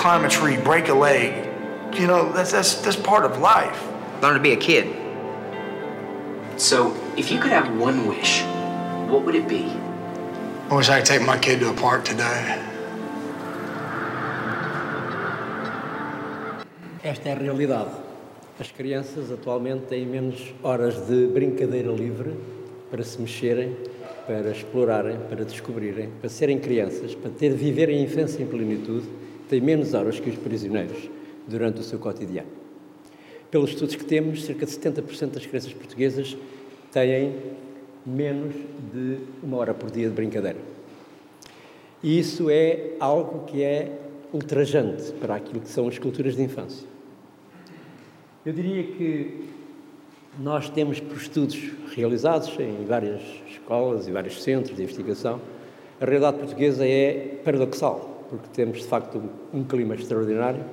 climb a tree, break a leg. You know, that's, that's, that's part of life. Learn to be a kid. So, if you could have one wish, what would it be? I wish I could take my kid to a park today. Esta é a realidade. As crianças atualmente têm menos horas de brincadeira livre para se mexerem, para explorarem, para descobrirem, para serem crianças, para ter viverem a infância em plenitude, têm menos horas que os prisioneiros durante o seu cotidiano. Pelos estudos que temos, cerca de 70% das crianças portuguesas têm menos de uma hora por dia de brincadeira. E isso é algo que é ultrajante para aquilo que são as culturas de infância. Eu diria que nós temos, por estudos realizados em várias escolas e vários centros de investigação, a realidade portuguesa é paradoxal, porque temos de facto um, clima extraordinário,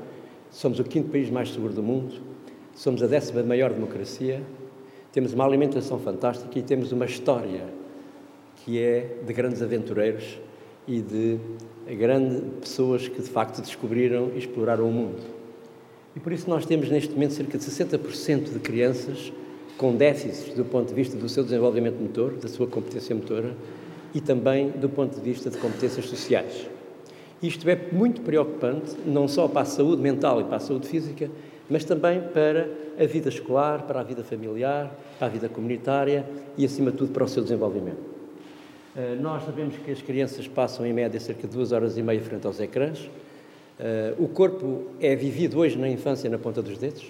somos o quinto país mais seguro do mundo, somos a décima maior democracia, temos uma alimentação fantástica e temos uma história que é de grandes aventureiros e de grandes pessoas que de facto descobriram e exploraram o mundo. E por isso nós temos neste momento cerca de 60% de crianças com déficits do ponto de vista do seu desenvolvimento motor, da sua competência motora e também do ponto de vista de competências sociais. Isto é muito preocupante, não só para a saúde mental e para a saúde física, mas também para a vida escolar, para a vida familiar, para a vida comunitária e, acima de tudo, para o seu desenvolvimento. Eh, nós sabemos que as crianças passam, em média, cerca de duas horas e meia frente aos ecrãs. Eh, o corpo é vivido hoje na infância na ponta dos dedos.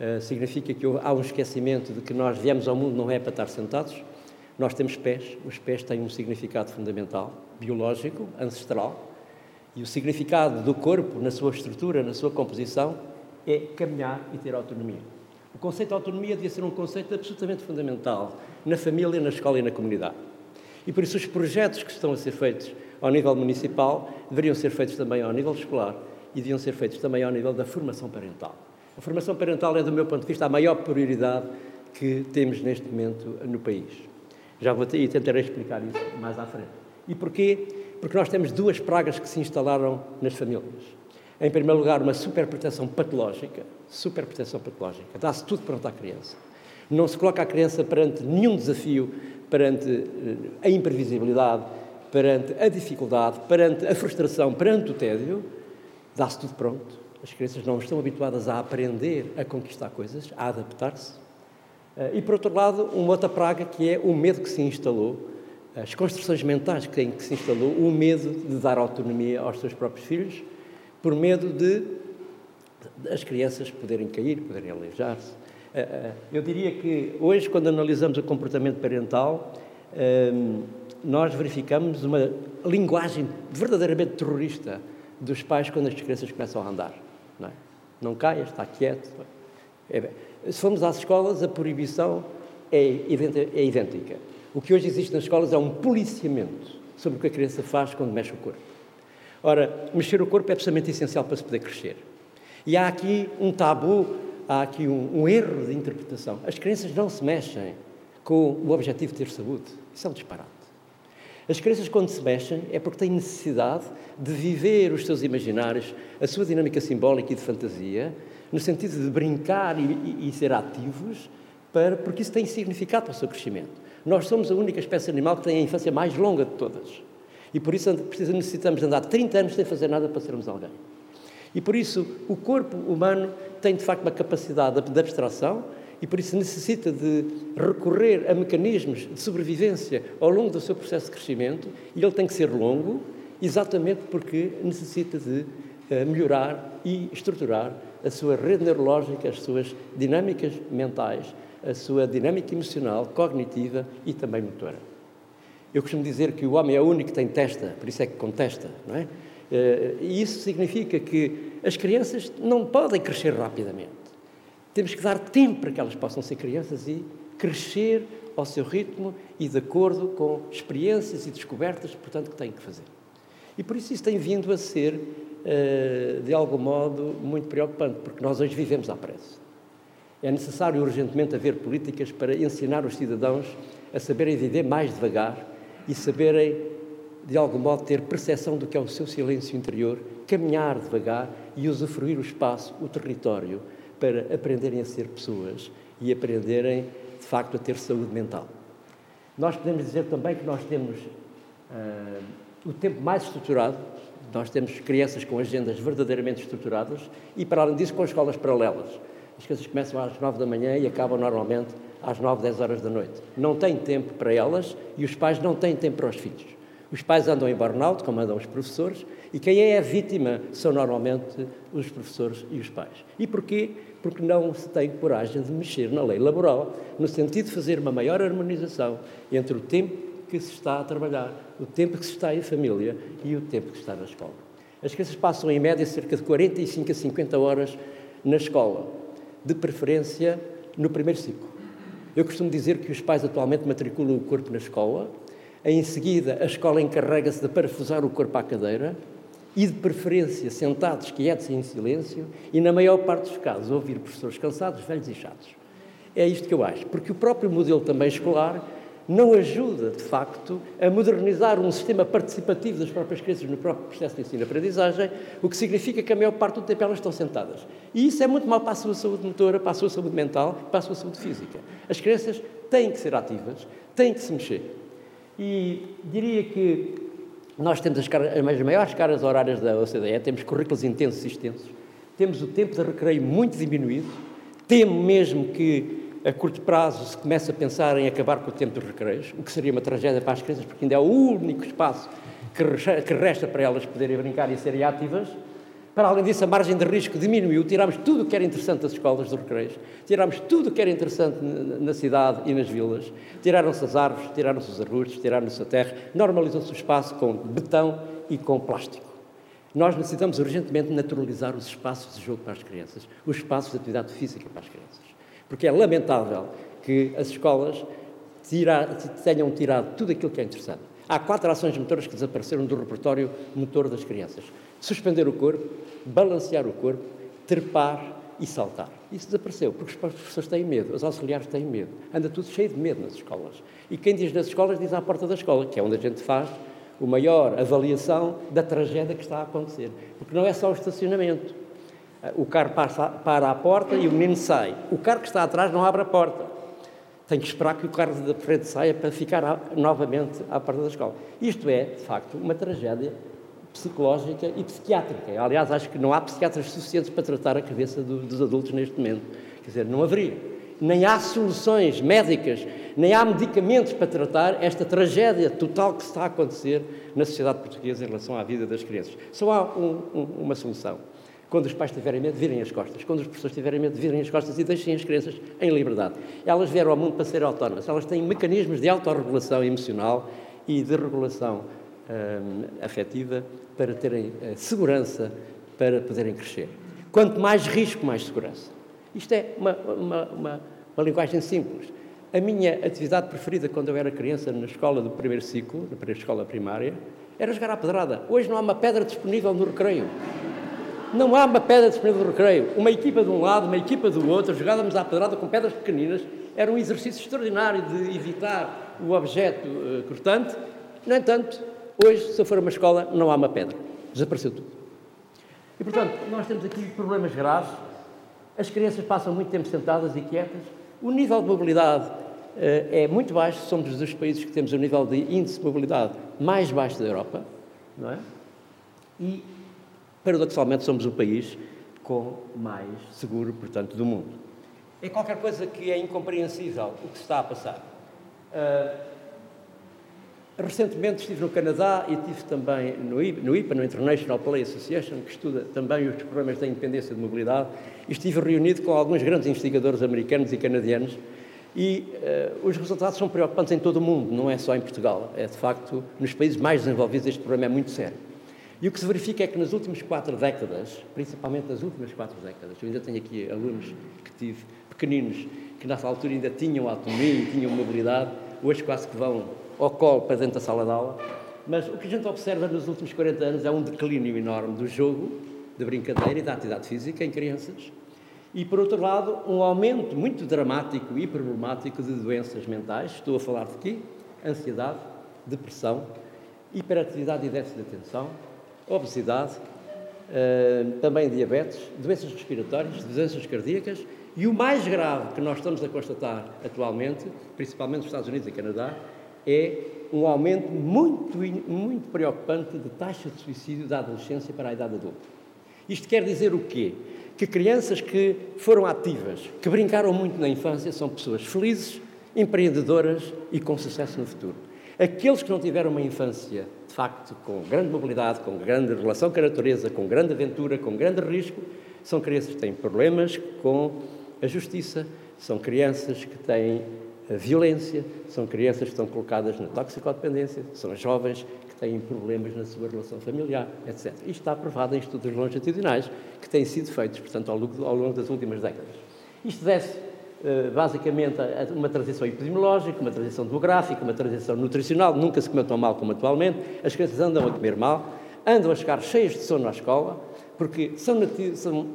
Uh, significa que há um esquecimento de que nós viemos ao mundo não é para estar sentados. Nós temos pés, os pés têm um significado fundamental, biológico, ancestral, e o significado do corpo, na sua estrutura, na sua composição, é caminhar e ter autonomia. O conceito de autonomia devia ser um conceito absolutamente fundamental na família, na escola e na comunidade. E por isso os projetos que estão a ser feitos ao nível municipal deveriam ser feitos também ao nível escolar e deviam ser feitos também ao nível da formação parental. A formação parental é, do meu ponto de vista, a maior prioridade que temos neste momento no país. Já vou ter, e tentarei explicar isso mais à frente. E porquê? Porque nós temos duas pragas que se instalaram nas famílias. Em primeiro lugar, uma superproteção patológica, superproteção patológica, dá-se tudo pronto à criança. Não se coloca a criança perante nenhum desafio, perante eh, a imprevisibilidade, perante a dificuldade, perante a frustração, perante o tédio, dá-se tudo pronto as crianças não estão habituadas a aprender a conquistar coisas, a adaptar-se. Eh, e, por outro lado, uma outra praga que é o medo que se instalou, as construções mentais que, que se instalou, o medo de dar autonomia aos seus próprios filhos, por medo de as crianças poderem cair, poderem aleijar-se. Eh, eh, eu diria que hoje, quando analisamos o comportamento parental, nós verificamos uma linguagem verdadeiramente terrorista dos pais quando as crianças começam a andar. Não, é? não caia, está quieto. É, se formos às escolas, a proibição é, é idêntica. O que hoje existe nas escolas é um policiamento sobre o que a criança faz quando mexe o corpo. Ora, mexer o corpo é absolutamente essencial para se poder crescer. E há aqui um tabu, há aqui um, um erro de interpretação. As crianças não se mexem com o objetivo de ter saúde. Isso é um disparate. As crianças, quando se mexem, é porque têm necessidade de viver os seus imaginários, a sua dinâmica simbólica e de fantasia, no sentido de brincar e, e, e ser ativos, para, porque isso tem significado para o seu crescimento. Nós somos a única espécie animal que tem a infância mais longa de todas. E por isso necessitamos andar 30 anos sem fazer nada para sermos alguém. E por isso o corpo humano tem de facto uma capacidade de abstração e por isso necessita de recorrer a mecanismos de sobrevivência ao longo do seu processo de crescimento e ele tem que ser longo, exatamente porque necessita de uh, melhorar e estruturar a sua rede neurológica, as suas dinâmicas mentais, a sua dinâmica emocional, cognitiva e também motora. Eu costumo dizer que o homem é o único que tem testa, por isso é que contesta, não é? Uh, e isso significa que as crianças não podem crescer rapidamente. Temos que dar tempo para que elas possam ser crianças e crescer ao seu ritmo e de acordo com experiências e descobertas, portanto, que têm que fazer. E por isso isso tem vindo a ser, eh, de algum modo, muito preocupante, porque nós hoje vivemos à pressa. É necessário urgentemente haver políticas para ensinar os cidadãos a saberem viver mais devagar e saberem de algum modo, ter percepção do que é o seu silêncio interior, caminhar devagar e usufruir o espaço, o território, para aprenderem a ser pessoas e aprenderem, de facto, a ter saúde mental. Nós podemos dizer também que nós temos uh, o tempo mais estruturado, nós temos crianças com agendas verdadeiramente estruturadas e, para além disso, com escolas paralelas. As crianças começam às nove da manhã e acabam normalmente às nove, dez horas da noite. Não têm tempo para elas e os pais não têm tempo para os filhos. Os pais andam em burnout, como andam os professores, e quem é a vítima são normalmente os professores e os pais. E porquê? Porque não se tem coragem de mexer na lei laboral, no sentido de fazer uma maior harmonização entre o tempo que se está a trabalhar, o tempo que se está em família e o tempo que se está na escola. As crianças passam em média cerca de 45 a 50 horas na escola, de preferência no primeiro ciclo. Eu costumo dizer que os pais atualmente matriculam o corpo na escola em seguida, a escola encarrega-se de parafusar o corpo à cadeira e, de preferência, sentados, quietos e em silêncio, e, na maior parte dos casos, ouvir professores cansados, velhos e chatos. É isto que eu acho, porque o próprio modelo também escolar não ajuda, de facto, a modernizar um sistema participativo das próprias crianças no próprio processo de ensino-aprendizagem, o que significa que a maior parte do tempo elas estão sentadas. E isso é muito mal para a sua saúde motora, para a sua saúde mental, para a sua saúde física. As crianças têm que ser ativas, têm que se mexer. E diria que nós temos as, caras, as maiores caras horárias da OCDE, temos currículos intensos e extensos, temos o tempo de recreio muito diminuído, temo mesmo que a curto prazo se comece a pensar em acabar com o tempo dos recreios, o que seria uma tragédia para as crianças, porque ainda é o único espaço que resta para elas poderem brincar e serem ativas, para além disso, a margem de risco diminuiu, tirámos tudo o que era interessante das escolas dos recreios, tirámos tudo o que era interessante na cidade e nas vilas, tiraram-se as árvores, tiraram-se os arbustos, tiraram-se a terra, normalizou-se o espaço com betão e com plástico. Nós necessitamos urgentemente naturalizar os espaços de jogo para as crianças, os espaços de atividade física para as crianças, porque é lamentável que as escolas tira, tenham tirado tudo aquilo que é interessante. Há quatro ações motoras que desapareceram do repertório motor das crianças suspender o corpo, balancear o corpo, trepar e saltar. Isso desapareceu, porque os professores têm medo, os auxiliares têm medo. Anda tudo cheio de medo nas escolas. E quem diz nas escolas, diz à porta da escola, que é onde a gente faz a maior avaliação da tragédia que está a acontecer. Porque não é só o estacionamento. O carro passa, para à porta e o menino sai. O carro que está atrás não abre a porta. Tem que esperar que o carro da frente saia para ficar novamente à porta da escola. Isto é, de facto, uma tragédia psicológica e psiquiátrica. Aliás, acho que não há psiquiatras suficientes para tratar a cabeça do, dos adultos neste momento. Quer dizer, não haveria. Nem há soluções médicas, nem há medicamentos para tratar esta tragédia total que está a acontecer na sociedade portuguesa em relação à vida das crianças. Só há um, um, uma solução. Quando os pais tiverem medo, virem as costas. Quando os professores tiverem medo, virem as costas e deixem as crianças em liberdade. Elas vieram ao mundo para ser autónomas. Elas têm mecanismos de autorregulação emocional e de regulação hum, afetiva para terem uh, segurança para poderem crescer. Quanto mais risco, mais segurança. Isto é uma, uma, uma, uma linguagem simples. A minha atividade preferida quando eu era criança na escola do primeiro ciclo, na primeira escola primária, era jogar à pedrada. Hoje não há uma pedra disponível no recreio. Não há uma pedra disponível no recreio. Uma equipa de um lado, uma equipa do outro, jogávamos à pedrada com pedras pequeninas. Era um exercício extraordinário de evitar o objeto uh, cortante. No entanto, Hoje, se eu for a uma escola, não há uma pedra. Desapareceu tudo. E, portanto, nós temos aqui problemas graves. As crianças passam muito tempo sentadas e quietas. O nível de mobilidade uh, é muito baixo. Somos dos países que temos o nível de índice de mobilidade mais baixo da Europa. Não é? E, paradoxalmente, somos o país com mais seguro, portanto, do mundo. É qualquer coisa que é incompreensível o que está a passar. Uh, Recentemente estive no Canadá e estive também no IPA, no, IPA, no International Play Association, que estuda também os problemas da independência de mobilidade, e estive reunido com alguns grandes investigadores americanos e canadianos, e uh, os resultados são preocupantes em todo o mundo, não é só em Portugal. É, de facto, nos países mais desenvolvidos este problema é muito sério. E o que se verifica é que nas últimas quatro décadas, principalmente nas últimas quatro décadas, eu ainda tenho aqui alunos que tive, pequeninos, que nessa altura ainda tinham autonomia tinham mobilidade, hoje quase que vão ao colo para dentro da sala de aula, mas o que a gente observa nos últimos 40 anos é um declínio enorme do jogo, da brincadeira e da atividade física em crianças, e, por outro lado, um aumento muito dramático e problemático de doenças mentais. Estou a falar de quê? Ansiedade, depressão hiperatividade e déficit de atenção, obesidade, uh, também diabetes, doenças respiratórias, doenças cardíacas e o mais grave que nós estamos a constatar atualmente, principalmente nos Estados Unidos e Canadá, é um aumento muito, muito preocupante de taxa de suicídio da adolescência para a idade adulta. Isto quer dizer o quê? Que crianças que foram ativas, que brincaram muito na infância, são pessoas felizes, empreendedoras e com sucesso no futuro. Aqueles que não tiveram uma infância, de facto, com grande mobilidade, com grande relação com a natureza, com grande aventura, com grande risco, são crianças que têm problemas com a justiça, são crianças que têm violência, são crianças que estão colocadas na toxicodependência, são jovens que têm problemas na sua relação familiar, etc. Isto está provado em estudos longitudinais que têm sido feitos, portanto, ao longo, ao longo das últimas décadas. Isto deve basicamente a uma transição epidemiológica, uma transição demográfica, uma transição nutricional, nunca se comeu tão mal como atualmente, as crianças andam a comer mal, andam a chegar cheias de sono à escola, porque são,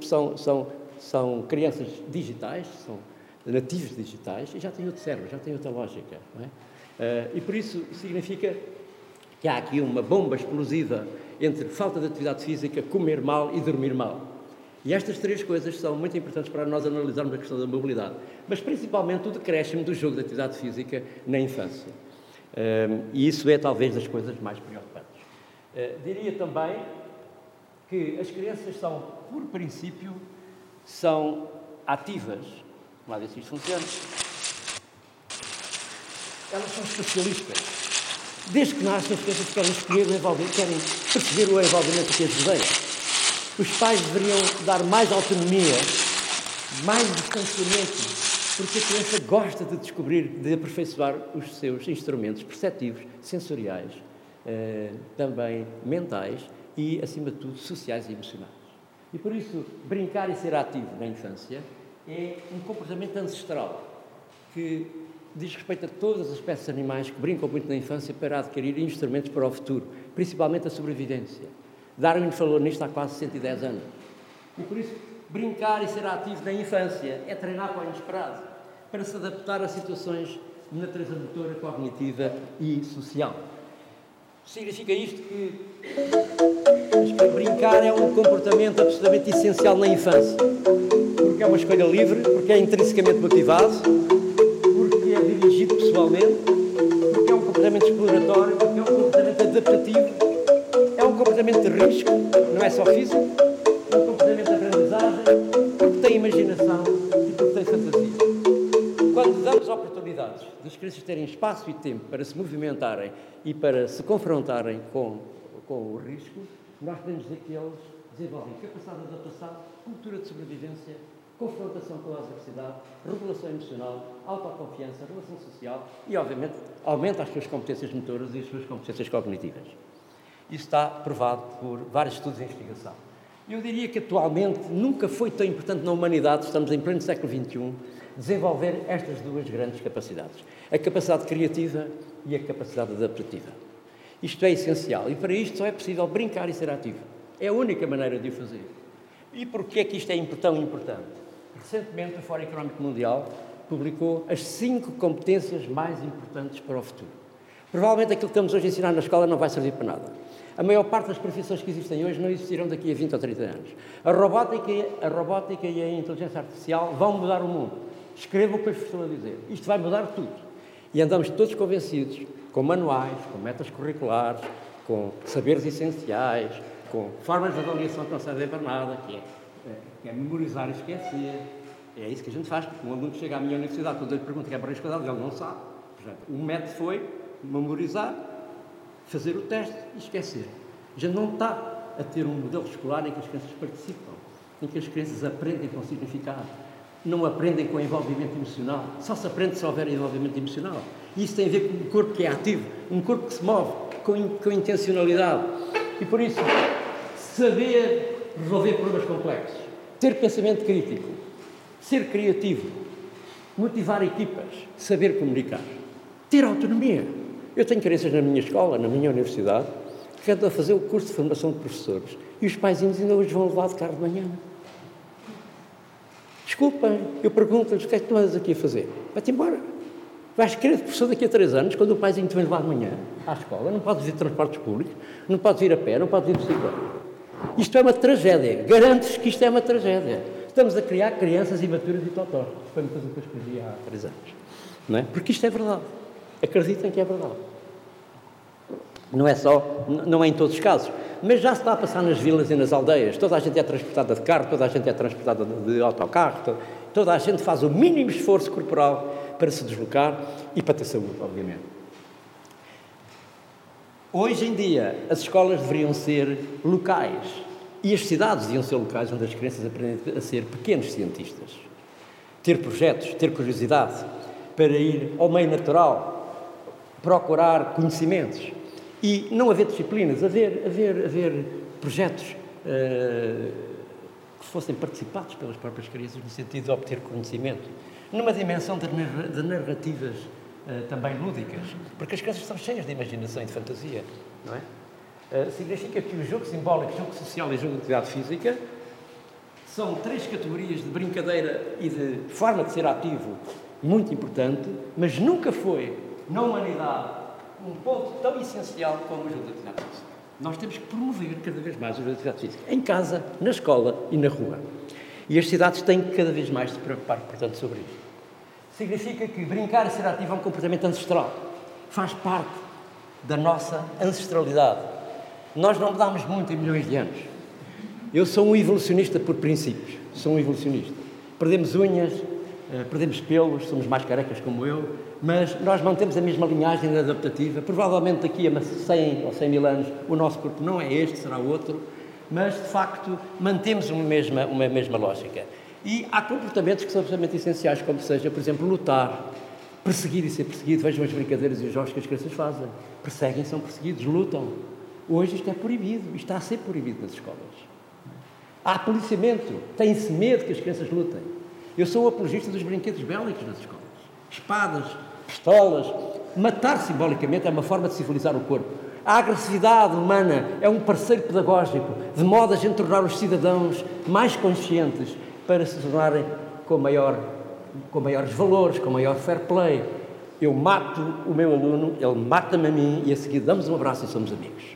são, são, são, crianças digitais, são nativos digitais e já têm outro cérebro, já têm outra lógica. É? Uh, e por isso significa que há aqui uma bomba explosiva entre falta de atividade física, comer mal e dormir mal. E estas três coisas são muito importantes para nós analisarmos a questão da mobilidade, mas principalmente o decréscimo do jogo de atividade física na infância. Uh, e isso é talvez das coisas mais preocupantes. Uh, diria também que as crianças são, por princípio, são ativas Vamos lá ver se isto funciona. Elas são especialistas. Desde que nascem, as crianças querem escolher o envolvimento, querem perceber o envolvimento que as rodeia. Os pais deveriam dar mais autonomia, mais distanciamento, porque a criança gosta de descobrir, de aperfeiçoar os seus instrumentos perceptivos, sensoriais, eh, também mentais e, acima de tudo, sociais e emocionais. E por isso, brincar e ser ativo na infância é um comportamento ancestral que diz respeito a todas as espécies animais que brincam muito na infância para adquirir instrumentos para o futuro, principalmente a sobrevivência. Darwin falou nisto há quase 110 anos. E por isso, brincar e ser ativo na infância é treinar para o inesperado, para se adaptar a situações de natureza motora, cognitiva e social. Significa isto que, que brincar é um comportamento absolutamente essencial na infância porque é uma escolha livre, porque é intrinsecamente motivado, porque é dirigido pessoalmente, porque é um comportamento exploratório, porque é um comportamento adaptativo, comportamento de risco, não é só físico, é um comportamento de aprendizagem, porque tem imaginação e porque tem fantasia. Quando damos oportunidades das crianças terem espaço e tempo para se movimentarem e para se confrontarem com, com o risco, nós podemos dizer que eles desenvolvem capacidade de adaptação, cultura de sobrevivência confrontação com a adversidade, regulação emocional, autoconfiança, relação social e, obviamente, aumenta as suas competências motoras e as suas competências cognitivas. Isso está provado por vários estudos de investigação. Eu diria que atualmente nunca foi tão importante na humanidade, estamos em pleno século XXI, desenvolver estas duas grandes capacidades: a capacidade criativa e a capacidade adaptativa. Isto é essencial e para isto só é possível brincar e ser ativo. É a única maneira de o fazer. E porquê é que isto é tão importante? Recentemente, o Fórum Económico Mundial publicou as cinco competências mais importantes para o futuro. Provavelmente aquilo que estamos hoje a ensinar na escola não vai servir para nada. A maior parte das profissões que existem hoje não existirão daqui a 20 ou 30 anos. A robótica, a robótica e a inteligência artificial vão mudar o mundo. Escrevam o que eu estou a dizer. Isto vai mudar tudo. E andamos todos convencidos, com manuais, com metas curriculares, com saberes essenciais, com formas de avaliação que não servem para nada, que é, é, que é memorizar e esquecer, é isso que a gente faz, porque um aluno chega à minha universidade, quando eu lhe pergunto que é para a escola, ele não sabe. Portanto, o método foi memorizar, fazer o teste e esquecer. Gente não está a ter um modelo escolar em que as crianças participam, em que as crianças aprendem com significado, não aprendem com envolvimento emocional. Só se aprende se houver envolvimento emocional. E isso tem a ver com um corpo que é ativo, um corpo que se move com, com intencionalidade. E por isso, saber resolver problemas complexos, ter pensamento crítico, ser criativo, motivar equipas, saber comunicar, ter autonomia. Eu tenho crianças na minha escola, na minha universidade, que andam a fazer o curso de formação de professores e os paizinhos ainda hoje vão levar de carro de manhã. Desculpem, eu pergunto-lhes o que é que tu andas aqui a fazer? Vai-te embora. Vais querer professor daqui a três anos, quando o paizinho te vem levar de manhã à escola, não podes ir de transportes públicos, não podes ir a pé, não podes ir de bicicleta. Isto é uma tragédia. Garantes que isto é uma tragédia. Estamos a criar crianças imaturas e totós. Foi uma coisa que eu escrevi há três anos. Não é? Porque isto é verdade. Acreditem que é verdade. Não é só, não é em todos os casos, mas já se está a passar nas vilas e nas aldeias. Toda a gente é transportada de carro, toda a gente é transportada de autocarro, toda, a gente faz o mínimo esforço corporal para se deslocar e para ter saúde, obviamente. Hoje em dia, as escolas deveriam ser locais e as cidades deviam ser locais onde as crianças aprendem a ser pequenos cientistas. Ter projetos, ter curiosidade para ir ao meio natural, procurar conhecimentos e não haver disciplinas, haver, haver, haver projetos uh, que fossem participados pelas próprias crianças no sentido de obter conhecimento, numa dimensão de, narrativas uh, também lúdicas, porque as crianças são cheias de imaginação e de fantasia, não é? Uh, significa que o jogo simbólico, jogo social e jogo de atividade física são três categorias de brincadeira e de forma de ser ativo muito importante, mas nunca foi, na humanidade, um ponto tão essencial como o jogo de atividade física. Nós temos que promover cada vez mais o jogo de atividade física, em casa, na escola e na rua. E as cidades têm que cada vez mais se preocupar, portanto, sobre isto. Significa que brincar e ser ativo é um comportamento ancestral. Faz parte da nossa ancestralidade. Nós não mudamos muito em milhões de anos. Eu sou um evolucionista por princípios. Sou um evolucionista. Perdemos unhas, perdemos pelos, somos mais carecas como eu, mas nós mantemos a mesma linhagem adaptativa. Provavelmente daqui a 100 ou 100 mil anos o nosso corpo não é este, será outro, mas de facto mantemos uma mesma, uma mesma lógica. E há comportamentos que são absolutamente essenciais, como seja, por exemplo, lutar, perseguir e ser perseguido. Vejam as brincadeiras e os jogos que as crianças fazem. Perseguem, são perseguidos, lutam. Hoje isto é proibido, isto está a ser proibido nas escolas. Há policiamento, tem-se medo que as crianças lutem. Eu sou o apologista dos brinquedos bélicos nas escolas. Espadas, pistolas. Matar simbolicamente é uma forma de civilizar o corpo. A agressividade humana é um parceiro pedagógico, de modo a gente tornar os cidadãos mais conscientes para se tornarem com, maior, com maiores valores, com maior fair play. Eu mato o meu aluno, ele mata-me a mim e a seguir damos um abraço e somos amigos.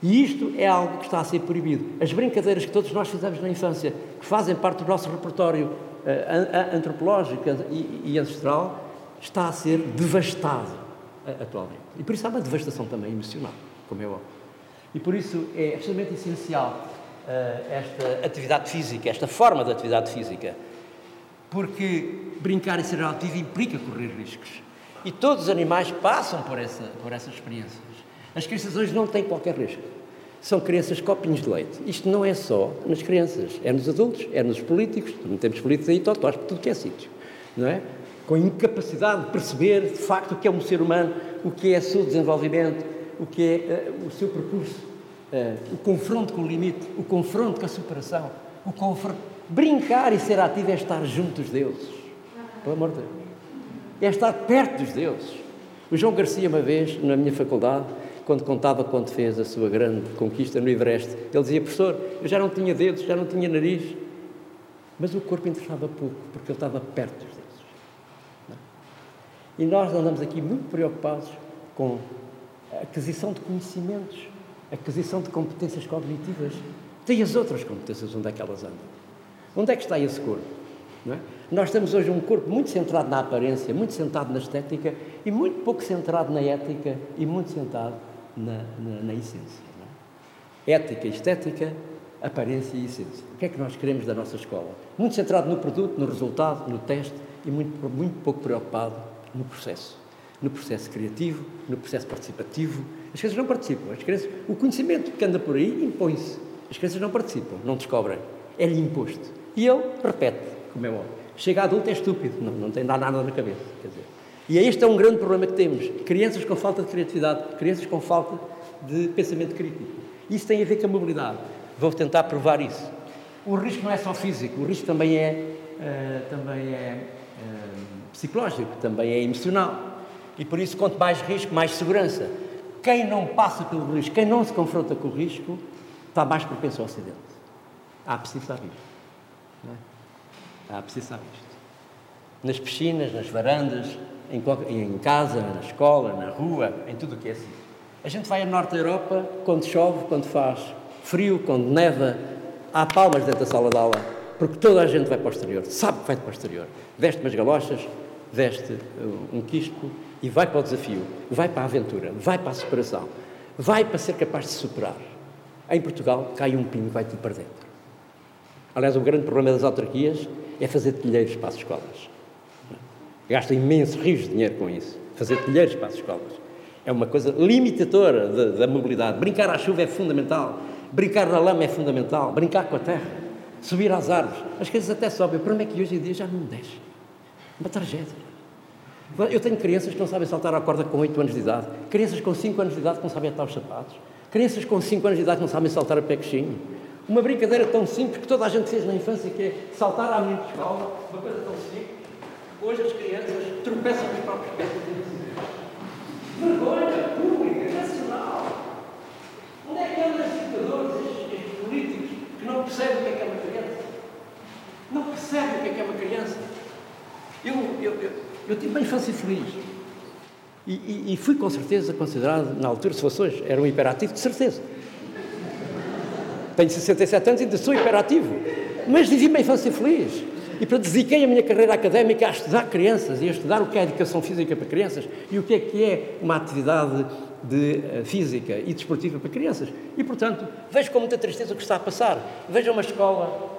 E isto é algo que está a ser proibido. As brincadeiras que todos nós fizemos na infância, que fazem parte do nosso repertório uh, antropológico e, ancestral, está a ser devastado atualmente. E por isso há uma devastação também emocional, como é óbvio. E por isso é absolutamente essencial uh, esta atividade física, esta forma de atividade física, porque brincar e ser ativo implica correr riscos. E todos os animais passam por, essa, por essas experiências. As crianças hoje não têm qualquer risco. São crianças copinhos de leite. Isto não é só nas crianças, é nos adultos, é nos políticos. Não temos políticos aí totós por tudo que é sítio. Não é? Com incapacidade de perceber, de facto, o que é um ser humano, o que é o seu desenvolvimento, o que é uh, o seu percurso, uh, o confronto com o limite, o confronto com a superação, o confronto... Brincar e ser ativo é estar junto dos deuses. Pelo amor de Deus. É estar perto dos deuses. O João Garcia, uma vez, na minha faculdade, quando contava quando fez a sua grande conquista no Everest, ele dizia, professor, eu já não tinha dedos, já não tinha nariz, mas o corpo interessava pouco, porque ele estava perto dos deuses. E nós andamos aqui muito preocupados com a aquisição de conhecimentos, a aquisição de competências cognitivas. Tem as outras competências, onde é que elas andam? Onde é que está esse corpo? É? Nós temos hoje um corpo muito centrado na aparência, muito centrado na estética e muito pouco centrado na ética e muito centrado na, na, na essência. É? Ética, estética, aparência e essência. O que é que nós queremos da nossa escola? Muito centrado no produto, no resultado, no teste e muito, muito pouco preocupado no processo. No processo criativo, no processo participativo. As crianças não participam. As crianças, o conhecimento que anda por aí impõe-se. As crianças não participam, não descobrem. É-lhe imposto. E ele repete como é óbvio. Chega adulto é estúpido, não, não tem nada na cabeça. Quer dizer. E este é um grande problema que temos. Crianças com falta de criatividade, crianças com falta de pensamento crítico. Isso tem a ver com a mobilidade. Vou tentar provar isso. O risco não é só físico, o risco também é, uh, também é uh, psicológico, também é emocional. E por isso, quanto mais risco, mais segurança. Quem não passa pelo risco, quem não se confronta com o risco, está mais propenso ao acidente. Há preciso saber isto. É? Há preciso saber isto. Nas piscinas, nas varandas, em, em casa, na escola, na rua, em tudo o que é assim. A gente vai ao norte da Europa quando chove, quando faz frio, quando neva, há palmas dentro da sala de aula, porque toda a gente vai para o exterior, sabe que vai para o exterior. Veste umas galochas, veste um quispo e vai para o desafio, vai para a aventura, vai para a superação, vai para ser capaz de superar. Em Portugal cai um pinho e vai tudo para dentro. Aliás, o grande problema das autarquias é fazer telheiros para as escolas. Gasta imensos rios de dinheiro com isso. Fazer telheiros para as escolas. É uma coisa limitadora da, da mobilidade. Brincar à chuva é fundamental. Brincar na lama é fundamental. Brincar com a terra. Subir às árvores. As coisas até sobem. O problema é que hoje em dia já não desce. Uma tragédia. Eu tenho crianças que não sabem saltar a corda com 8 anos de idade. Crianças com 5 anos de idade que não sabem atar os sapatos. Crianças com 5 anos de idade que não sabem saltar a pé. Uma brincadeira tão simples que toda a gente fez na infância, que é saltar à menina de escola, uma coisa tão simples. Hoje as crianças tropeçam com os próprios pés. Vergonha pública, nacional. Onde é que andam os estes, estes políticos, que não percebem o que é, que é uma criança? Não percebem o que é, que é uma criança. Eu, eu, eu, eu tive uma infância feliz. E, e, e, fui com certeza considerado, na altura, se fosse hoje, era um hiperativo, de certeza. Tenho 67 anos e ainda sou hiperativo. Mas vivi uma infância feliz. E para dediquei a minha carreira académica a estudar crianças e a estudar o que é educação física para crianças e o que é que é uma atividade de uh, física e desportiva para crianças. E, portanto, vejo com muita tristeza o que está a passar. Vejo uma escola,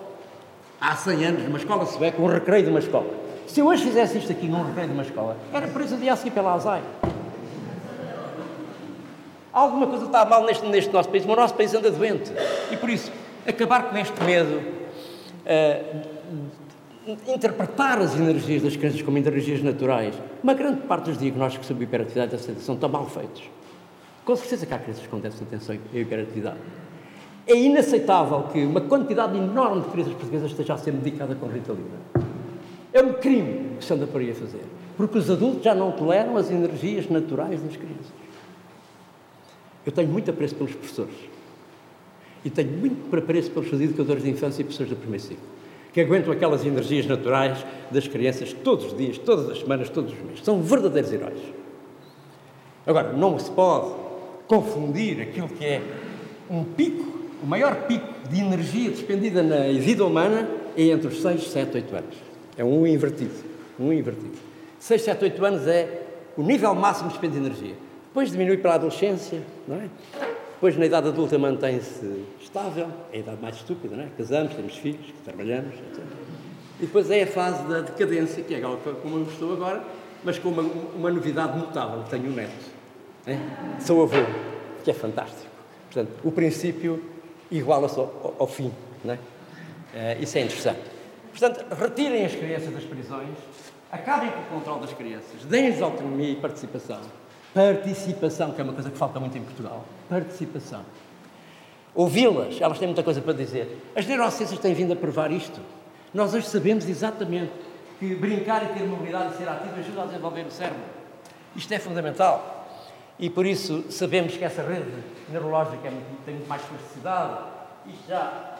há 100 anos, uma escola sueca, um recreio de uma escola. Se eu hoje fizesse isto aqui num recreio de uma escola, era preso dia a seguir pela ASAI. Alguma coisa está mal neste, neste nosso país, mas o nosso país anda doente. E por isso, acabar com este medo, uh, interpretar as energias das crianças como energias naturais. Uma grande parte dos diagnósticos sobre hiperatividade e aceitação estão mal feitos. Com certeza que há crianças com déficit de atenção e hiperatividade. É inaceitável que uma quantidade enorme de crianças portuguesas esteja a ser medicada com Ritalina. É um crime que se anda por aí a fazer. Porque os adultos já não toleram as energias naturais das crianças. Eu tenho muito apreço pelos professores. E tenho muito apreço pelos educadores de infância e professores do primeiro ciclo. Que aguentam aquelas energias naturais das crianças todos os dias, todas as semanas, todos os meses. São verdadeiros heróis. Agora, não se pode confundir aquilo que é um pico, o maior pico de energia despendida na vida humana é entre os 6, 7, 8 anos. É um invertido. Um invertido. 6, 7, 8 anos é o nível máximo de despende de energia. Depois diminui para a adolescência, não é? Depois, na idade adulta, mantém-se estável, é a idade mais estúpida, não é? Casamos, temos filhos, trabalhamos, etc. E depois é a fase da decadência, que é como eu estou agora, mas com uma, uma novidade notável. Tenho um neto. É? Sou avô, que é fantástico. Portanto, o princípio iguala-se ao, ao, fim. Não é? Uh, isso é interessante. Portanto, retirem as crianças das prisões, acabem com o controle das crianças, deem-lhes autonomia e participação Participação, que é uma coisa que falta muito em Portugal. Participação. Ouvi-las, elas têm muita coisa para dizer. As neurociências têm vindo a provar isto. Nós hoje sabemos exatamente que brincar e ter mobilidade e ser ativo ajuda a desenvolver o cérebro. Isto é fundamental. E por isso sabemos que essa rede neurológica é tem muito mais plasticidade. Isto já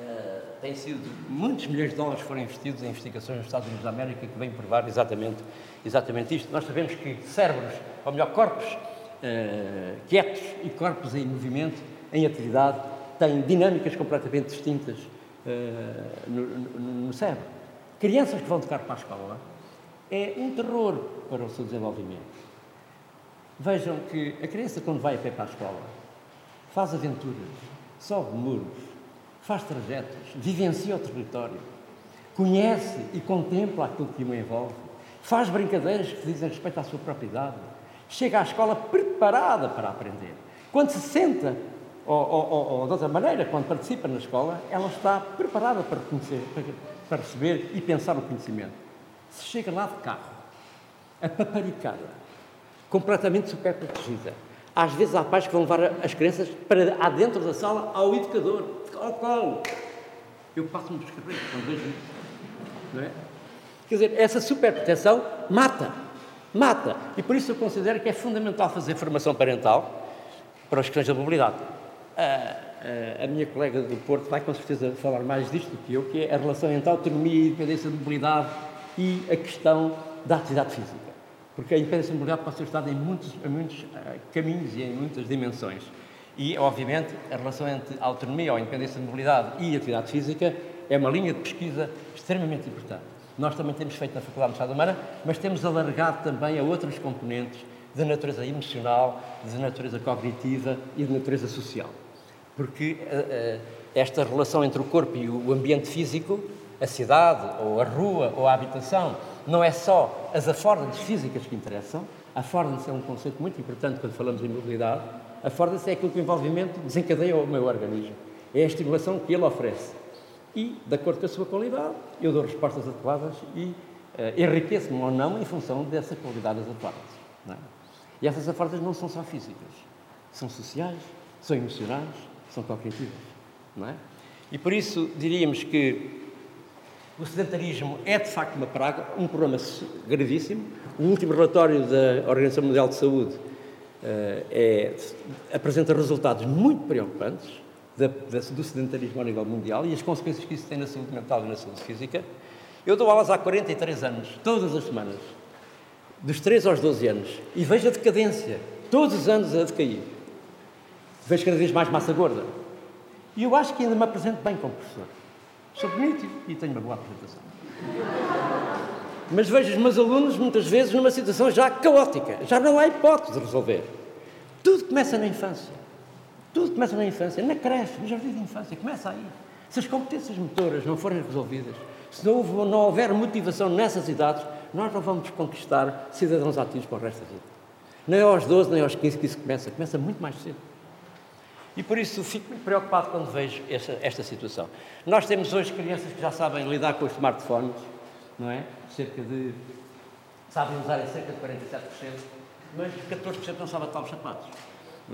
Uh, tem sido muitos milhões de dólares foram investidos em investigações nos Estados Unidos da América que vêm provar exatamente, exatamente isto. Nós sabemos que cérebros ou melhor, corpos uh, quietos e corpos em movimento, em atividade, têm dinâmicas completamente distintas uh, no, no, no, cérebro. Crianças que vão tocar para a escola é um terror para o seu desenvolvimento. Vejam que a criança, quando vai a pé para a escola, faz aventuras, sobe muros, faz trajetos, vivencia o território, conhece e contempla aquilo que o envolve, faz brincadeiras que dizem respeito à sua propriedade, chega à escola preparada para aprender. Quando se senta, ou, ou, ou, de outra maneira, quando participa na escola, ela está preparada para, conhecer, para, receber e pensar o conhecimento. Se chega lá de carro, apaparicada, completamente super protegida, às vezes há pais que vão levar as crianças para adentro da sala ao educador, ao colo. Eu passo-me dos cabelos quando vejo isso. Não é? Quer dizer, essa superproteção mata mata. E por isso eu considero que é fundamental fazer formação parental para as questões da mobilidade. A, a, a, minha colega do Porto vai com certeza falar mais disto do que eu, que é a relação entre a autonomia e independência de mobilidade e a questão da atividade física. Porque a independência da mobilidade pode ser estudada em muitos, em muitos uh, caminhos e em muitas dimensões. E, obviamente, a relação entre autonomia ou independência de mobilidade e atividade física é uma linha de pesquisa extremamente importante. Nós também temos feito na Faculdade de Estado Humana, mas temos alargado também a outros componentes de natureza emocional, de natureza cognitiva e de natureza social. Porque uh, uh, esta relação entre o corpo e o ambiente físico, a cidade, ou a rua, ou a habitação, não é só as affordances físicas que interessam. A affordance é um conceito muito importante quando falamos em mobilidade. A affordance é aquilo que o envolvimento desencadeia o meu organismo. É a estimulação que ele oferece. E, de acordo com a sua qualidade, eu dou respostas adequadas e uh, enriqueço-me ou não em função dessa qualidade das affordances. É? E essas affordances não são só físicas. São sociais, são emocionais, são cognitivas. Não é? E por isso diríamos que o sedentarismo é de facto uma praga, um problema gravíssimo. O último relatório da Organização Mundial de Saúde é, apresenta resultados muito preocupantes da, do sedentarismo a nível mundial e as consequências que isso tem na saúde mental e na saúde física. Eu dou aulas há 43 anos, todas as semanas, dos 3 aos 12 anos, e vejo a decadência, todos os anos a decair. Vejo cada vez mais massa gorda. E eu acho que ainda me apresento bem como professor. Sou bonito e tenho uma boa apresentação. Mas vejo os meus alunos, muitas vezes, numa situação já caótica. Já não há hipótese de resolver. Tudo começa na infância. Tudo começa na infância, na creche, no jardim de infância. Começa aí. Se as competências motoras não forem resolvidas, se não, não houver motivação nessas idades, nós não vamos conquistar cidadãos ativos para o resto da vida. Nem aos 12, nem aos 15 que isso começa. Começa muito mais cedo. E por isso fico muito preocupado quando vejo esta, esta situação. Nós temos hoje crianças que já sabem lidar com os smartphones, não é? Cerca de. sabem usar em cerca de 47%, mas 14% não sabem atar os sapatos.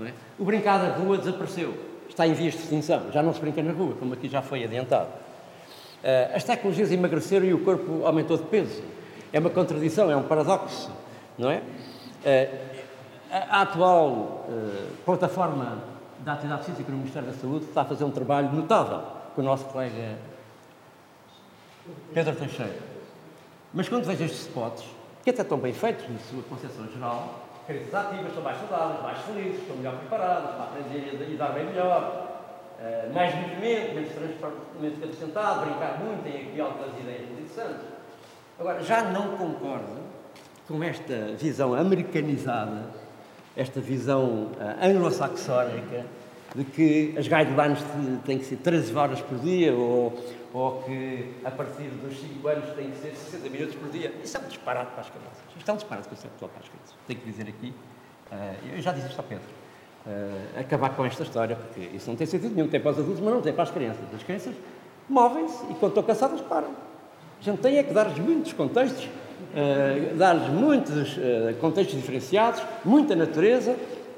É? O brincar da rua desapareceu, está em vias de extinção, já não se brinca na rua, como aqui já foi adiantado. Uh, as tecnologias emagreceram e o corpo aumentou de peso. É uma contradição, é um paradoxo, não é? Uh, a, atual uh, plataforma da Atividade Física no Ministério da Saúde está a fazer um trabalho notável com o nosso colega Pedro Teixeira. Mas quando vejo estes spots, que até estão bem feitos na sua concepção geral, crianças ativas estão mais saudáveis, mais felizes, estão melhor preparadas para aprender e dar bem melhor, uh, mais movimento, menos transporte de sentado, brincar muito, têm aqui algumas ideias muito interessantes. Agora, já não concordo com esta visão americanizada esta visão uh, anglo-saxónica de que as guidelines têm que ser 13 horas por dia ou, ou que a partir dos 5 anos têm que ser 60 minutos por dia. Isso é um disparate para as crianças. Isto é um disparate conceptual para as crianças. Tenho que dizer aqui, uh, eu já disse isto ao Pedro, uh, acabar com esta história, porque isso não tem sentido nenhum. Tem para os adultos, mas não tem para as crianças. As crianças movem-se e quando estão cansadas param. A gente tem é que dar-lhes muitos contextos uh, dar-lhes muitos contextos diferenciados, muita natureza,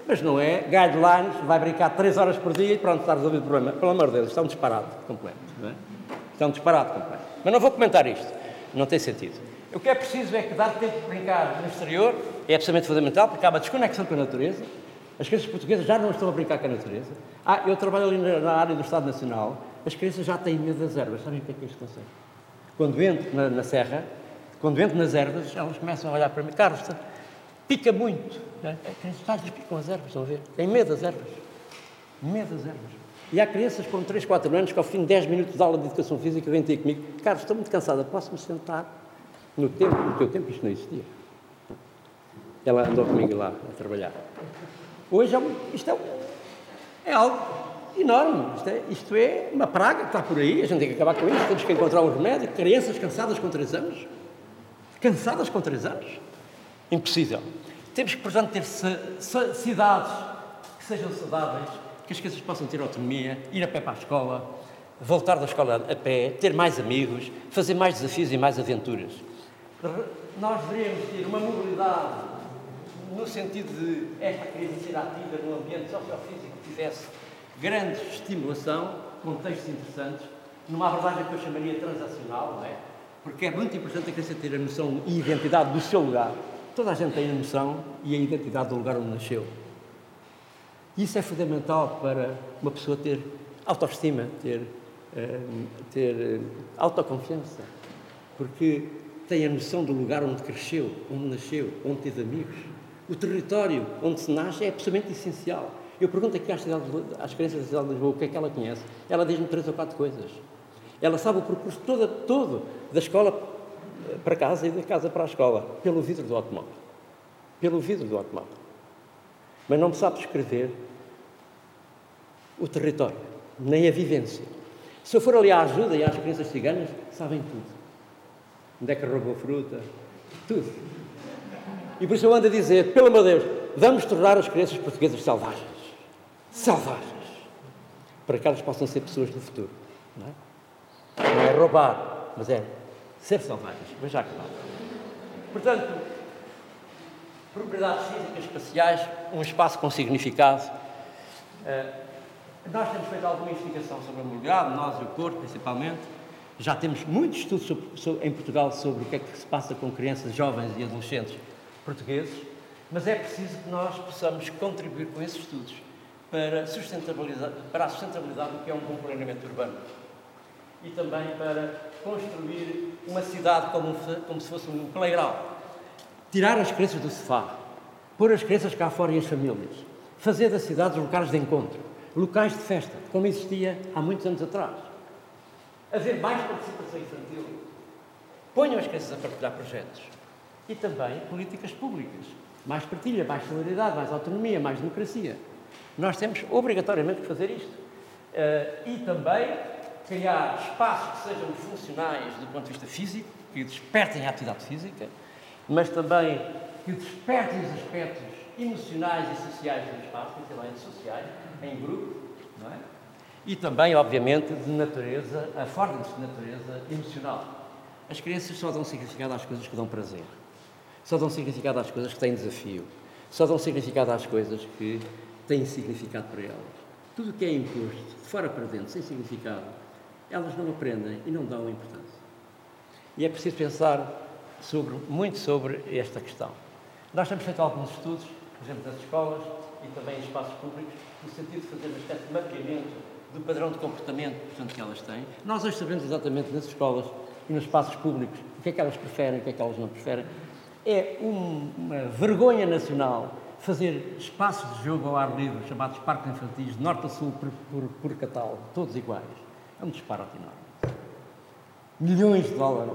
mas não é guidelines, vai brincar três horas por dia e pronto, está resolvido o problema. Pelo amor de Deus, está um disparado completo. Não é? Está um disparado completo. Mas não vou comentar isto, não tem sentido. O que é preciso é que dar tempo de brincar no exterior é absolutamente fundamental, porque há uma desconexão com a natureza. As crianças portuguesas já não estão a brincar com a natureza. Ah, eu trabalho ali na área do Estado Nacional, as crianças já têm medo das ervas. Sabem o que é que este conceito? Quando entro na, na serra, quando entro nas ervas, elas começam a olhar para mim. Carlos, pica muito. Né? As é picam as ervas, estão a ver? Têm medo das ervas. Medo das ervas. E há crianças com 3, 4 anos que ao fim de 10 minutos de aula de educação física vêm ter comigo. Carlos, estou muito cansada, posso-me sentar? No tempo, no teu tempo isto não existia. Ela andou comigo lá a trabalhar. Hoje é isto é, é algo enorme. Isto é, isto é, uma praga que está por aí, a gente tem que acabar com isso, temos que encontrar um remédio. Crianças cansadas com 3 anos Cansadas com três anos? Impossível. Temos que, portanto, ter cidades que sejam saudáveis, que as crianças possam ter autonomia, ir a pé para a escola, voltar da escola a pé, ter mais amigos, fazer mais desafios e mais aventuras. Nós deveríamos ter uma mobilidade no sentido de esta criança ser ativa num ambiente sociofísico que tivesse grande estimulação, contextos interessantes, numa abordagem que eu chamaria transacional, não é? porque é muito importante a criança ter a noção e identidade do seu lugar. Toda a gente tem a noção e a identidade do lugar onde nasceu. Isso é fundamental para uma pessoa ter autoestima, ter, uh, ter uh, autoconfiança. Porque tem a noção do lugar onde cresceu, onde nasceu, onde teve amigos. O território onde se nasce é absolutamente essencial. Eu pergunto aqui às, às crianças da cidade de Lisboa o que é que ela conhece. Ela diz-me três ou quatro coisas. Ela sabe o percurso todo, todo da escola para casa e da casa para a escola, pelo vidro do automóvel. Pelo vidro do automóvel. Mas não sabe escrever o território, nem a vivência. Se eu for ali à ajuda e às crianças ciganas, sabem tudo. Onde é que roubou fruta? Tudo. E por isso eu ando a dizer, pelo amor de Deus, vamos tornar as crianças portuguesas selvagens. Selvagens. Para que elas possam ser pessoas do futuro. Não é, não é roubar, mas é ser selvagens. Veja que claro. Portanto, propriedades físicas espaciais, um espaço com significado. Uh, nós temos feito alguma investigação sobre a mobilidade, nós e o corpo, principalmente. Já temos muitos estudos sobre, sobre, em Portugal sobre o que é que se passa com crianças, jovens e adolescentes portugueses, mas é preciso que nós possamos contribuir com esses estudos para, sustentabilizar, para a sustentabilidade do que é um bom planeamento urbano e também para construir uma cidade como, como se fosse um playground. Tirar as crianças do sofá, pôr as crianças cá fora e as famílias, fazer das cidades locais de encontro, locais de festa, como existia há muitos anos atrás. Haver mais participação infantil. Ponham as crianças a partilhar projetos. E também políticas públicas. Mais partilha, mais solidariedade, mais autonomia, mais democracia. Nós temos obrigatoriamente que fazer isto. Uh, e também criar espaços que sejam funcionais do ponto de vista físico, que despertem a atividade física, mas também que despertem os aspectos emocionais e sociais do espaço, principalmente sociais, em grupo, não é? E também, obviamente, de natureza, a forma de natureza emocional. As crianças só dão significado às coisas que dão prazer. Só dão significado às coisas que têm desafio. Só dão significado às coisas que têm significado para elas. Tudo o que é imposto, de fora para dentro, sem significado, elas não aprendem e não dão importância. E é preciso pensar sobre, muito sobre esta questão. Nós temos feito alguns estudos, por exemplo, nas escolas e também em espaços públicos, no sentido de fazer uma espécie de mapeamento do padrão de comportamento portanto, que elas têm. Nós hoje sabemos exatamente nas escolas e nos espaços públicos o que é que elas preferem, o que é que elas não preferem. É um, uma vergonha nacional fazer espaços de jogo ao ar livre, chamados parques infantis, de norte a sul, por, por, por catálogo, todos iguais. É um disparate enorme. Milhões de dólares,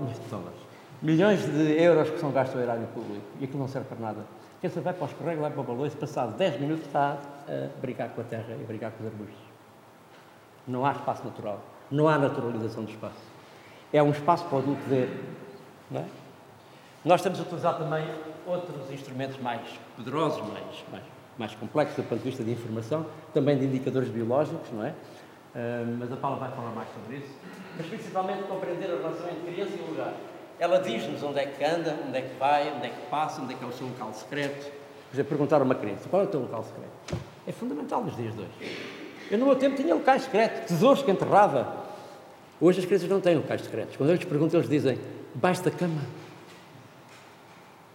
milhões de euros que são gastos ao erário público e aquilo não serve para nada. Se vai para o escorrego, vai para o balões, passado 10 minutos está a brincar com a terra e a brincar com os arbustos. Não há espaço natural, não há naturalização do espaço. É um espaço para o adulto ver. É? Nós temos a utilizar também outros instrumentos mais poderosos, mais, mais, mais complexos do ponto de vista de informação, também de indicadores biológicos, não é? Uh, mas a Paula vai falar mais sobre isso. Mas principalmente compreender a relação entre criança e lugar. Ela diz-nos onde é que anda, onde é que vai, onde é que passa, onde é que é o seu local secreto. Por exemplo, perguntar a uma criança qual é o teu local secreto. É fundamental nos dias de hoje. Eu no meu tempo tinha locais secretos, tesouros que enterrava. Hoje as crianças não têm locais secretos. Quando eu lhes pergunto, eles dizem, debaixo da cama.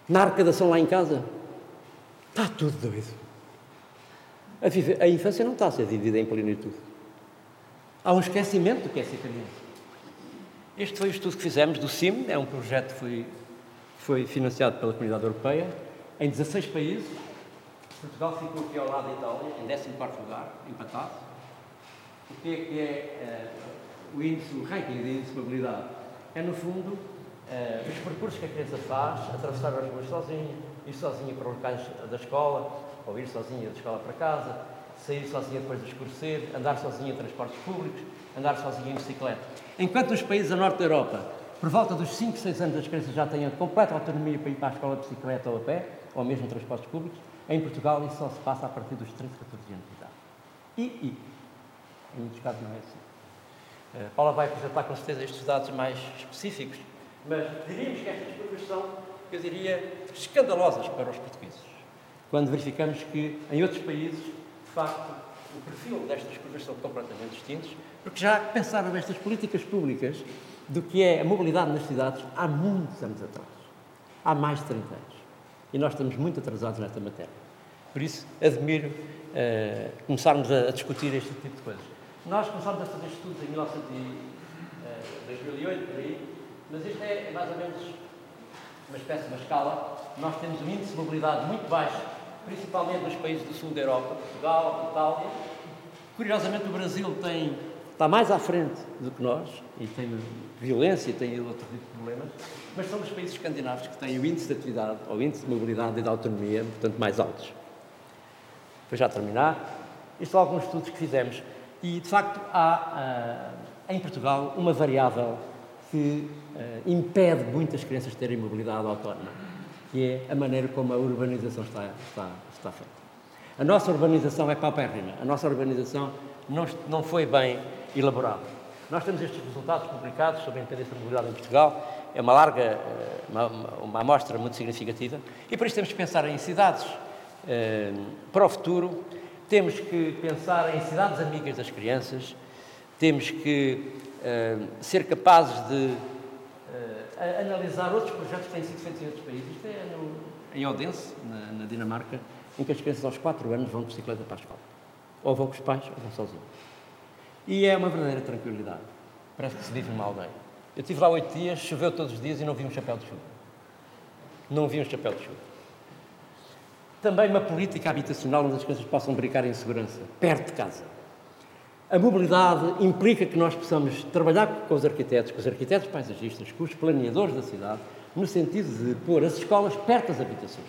Na arrecadação lá em casa. Está tudo doido. A, infância não está a ser dividida em plenitude. Há um esquecimento do que é ser criança. Este foi o estudo que fizemos do CIM, é um projeto que foi, foi financiado pela Comunidade Europeia, em 16 países. Portugal ficou aqui ao lado da Itália, em 14 lugar, empatado. O que é que é uh, o índice, o ranking de índice de mobilidade? É, no fundo, uh, os percursos que a criança faz, atravessar as ruas sozinha, ir sozinha para os locais da escola, ou ir sozinha da escola para casa, sair sozinha depois de escurecer, andar sozinha em transportes públicos, andar sozinha em bicicleta. Enquanto nos países a norte da Europa, por volta dos 5, 6 anos, as crianças já têm a completa autonomia para ir para a escola de bicicleta ou a pé, ou mesmo em transportes públicos, em Portugal isso só se passa a partir dos 13, 14 anos de idade. E, e em muitos casos não é assim. Uh, Paula vai apresentar com certeza estes dados mais específicos, mas diríamos que estas curvas são, eu diria, escandalosas para os portugueses. Quando verificamos que em outros países de facto, o perfil destas curvas são completamente distintos, porque já pensaram nestas políticas públicas do que é a mobilidade nas cidades há muitos anos atrás. Há mais de 30 anos. E nós estamos muito atrasados nesta matéria. Por isso, admiro uh, começarmos a, a, discutir este tipo de coisas. Nós começámos a fazer estudos em 1900 2008, eh, por aí, mas isto é, é mais ou menos uma espécie de uma escala, nós temos um índice de mobilidade muito baixo, principalmente nos países do sul da Europa, Portugal, Itália. Curiosamente, o Brasil tem, está mais à frente do que nós, e tem violência, e tem outro tipo de problemas, mas são os países escandinavos que têm o índice de atividade, ou índice de mobilidade e de autonomia, portanto, mais altos. Para já terminar, isto são alguns estudos que fizemos, e de facto há uh, em Portugal uma variável que uh, impede muitas crianças de terem mobilidade autónoma, que é a maneira como a urbanização está, está, está feita. A nossa urbanização é paupérrima, a nossa urbanização não, não foi bem elaborada. Nós temos estes resultados publicados sobre a independência da mobilidade em Portugal, é uma larga, eh, uma, uma amostra muito significativa, e por isso temos que pensar em cidades eh, para o futuro, temos que pensar em cidades amigas das crianças, temos que uh, ser capazes de analisar outros projetos que têm sido feitos em outros países. Isto é no, em Odense, na, na, Dinamarca, em que as crianças aos 4 anos vão de bicicleta para a escola. Ou vão com os pais, ou vão sozinhos. E é uma verdadeira tranquilidade. Parece que se vive numa aldeia. Eu estive lá oito dias, choveu todos os dias e não vi um chapéu de chuva. Não vi um chapéu de chuva. Também uma política habitacional onde as crianças possam brincar em segurança, perto de casa. A mobilidade implica que nós possamos trabalhar com os arquitetos, com os arquitetos paisagistas, com os planeadores da cidade, no sentido de pôr as escolas perto das habitações,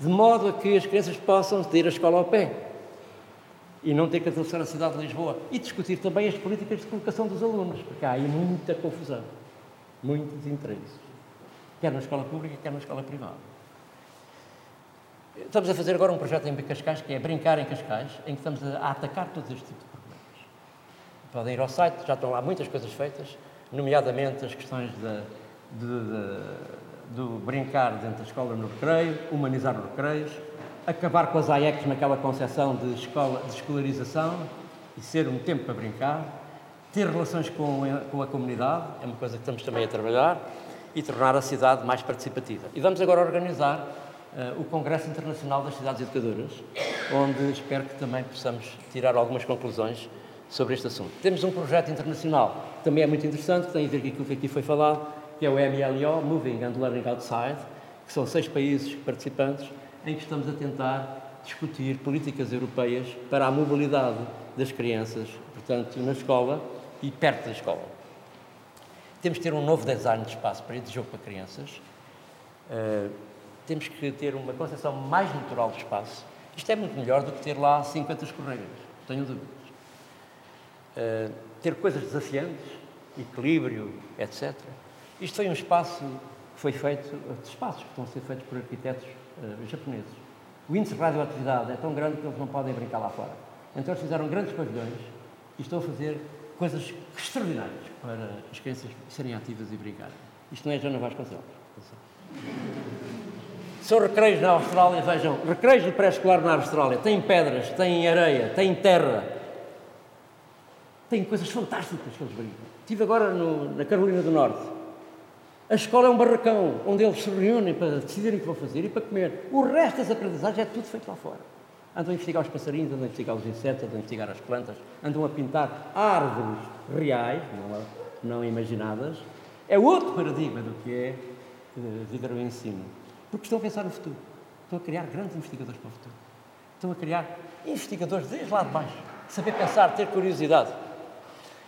de modo a que as crianças possam ter a escola ao pé e não ter que atravessar a cidade de Lisboa. E discutir também as políticas de colocação dos alunos, porque há aí muita confusão, muitos interesses, quer na escola pública, quer na escola privada. Estamos a fazer agora um projeto em Cascais, que é Brincar em Cascais, em que estamos a, atacar todos estes tipos. Podem ir ao site, já estão lá muitas coisas feitas, nomeadamente as questões de, de, de, do brincar dentro da escola no recreio, humanizar os recreios, acabar com as AECs naquela concepção de, escola, de escolarização e ser um tempo para brincar, ter relações com a, com a comunidade, é uma coisa que estamos também a trabalhar, e tornar a cidade mais participativa. E vamos agora organizar uh, o Congresso Internacional das Cidades Educadoras, onde espero que também possamos tirar algumas conclusões sobre este assunto. Temos um projeto internacional que também é muito interessante, que tem a ver com aquilo que aqui foi falado, que é o MLO, Moving and Learning Outside, que são seis países participantes, em que estamos a tentar discutir políticas europeias para a mobilidade das crianças, portanto, na escola e perto da escola. Temos que ter um novo design de espaço para de jogo para crianças. Uh, temos que ter uma concepção mais natural do espaço. Isto é muito melhor do que ter lá 50 escorregas, tenho dúvidas. Uh, ter coisas desafiantes, equilíbrio, etc. Isto foi um espaço que foi feito, espaços que estão a ser feitos por arquitetos uh, japoneses. O índice de radioatividade é tão grande que eles não podem brincar lá fora. Então eles fizeram grandes pavilhões e estão a fazer coisas extraordinárias para as crianças serem ativas e brincarem. Isto não é Joana Vasconcelos. São recreios na Austrália, vejam, recreios de pré-escolar na Austrália. Tem pedras, tem areia, tem terra. Tem coisas fantásticas que eles brincam. Estive agora no, na Carolina do Norte. A escola é um barracão onde eles se reúnem para decidirem o que vão fazer e para comer. O resto das aprendizagens é tudo feito lá fora. Andam a investigar os passarinhos, andam a investigar os insetos, andam a investigar as plantas, andam a pintar árvores reais, não, não imaginadas. É outro paradigma do que é uh, viver o ensino. Porque estão a pensar no futuro. Estão a criar grandes investigadores para o futuro. Estão a criar investigadores desde lá de baixo. Saber pensar, ter curiosidade.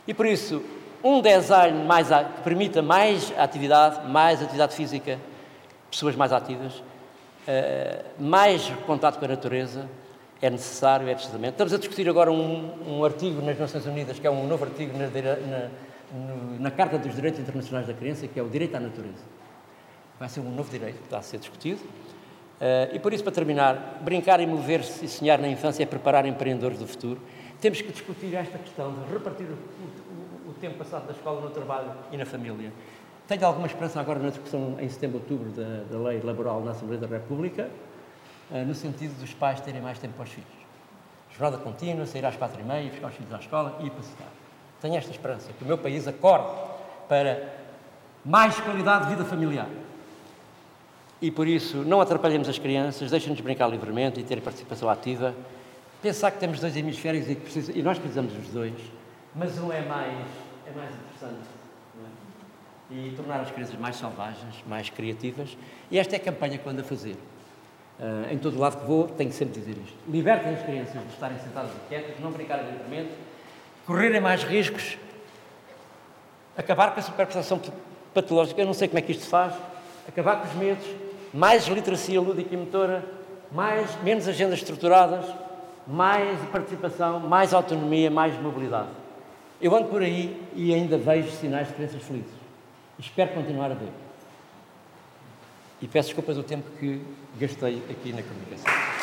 E por isso, um design mais, que permita mais atividade, mais atividade física, pessoas mais ativas, eh, mais contato com a natureza, é necessário, é precisamente. Estamos a discutir agora um, um artigo nas Nações Unidas, que é um novo artigo na, na, na Carta dos Direitos Internacionais da Criança, que é o direito à natureza vai ser um novo direito que está a ser discutido. Uh, e por isso, para terminar, brincar e mover-se e sonhar na infância é preparar empreendedores do futuro. Temos que discutir esta questão de repartir o, o, o tempo passado da escola no trabalho e na família. Tenho alguma esperança agora na discussão em setembro, outubro da, da lei laboral na Assembleia da República, uh, no sentido dos pais terem mais tempo para os filhos. Jornada contínua, sair às quatro e meia, buscar os filhos à escola e ir passear. Tenho esta esperança, que o meu país acorde para mais qualidade de vida familiar e por isso não atrapalhemos as crianças, deixem-nos brincar livremente e ter participação ativa. Pensar que temos dois hemisférios e, precisa, e nós precisamos dos dois, mas um é mais, é mais interessante. É? e tornar as crianças mais selvagens, mais criativas. E esta é a campanha que ando a fazer. Uh, em todo o lado que vou, tenho que sempre dizer isto. Libertem as crianças de estarem sentadas e quietas, não brincarem livremente, correrem mais riscos, acabar com a superprestação patológica, eu não sei como é que isto se faz, acabar com os medos, mais literacia lúdica e motora, mais, menos agendas estruturadas, mais participação, mais autonomia, mais mobilidade. Eu ando por aí e ainda vejo sinais de crianças felizes. Espero continuar a ver. E peço desculpas do tempo que gastei aqui na comunicação.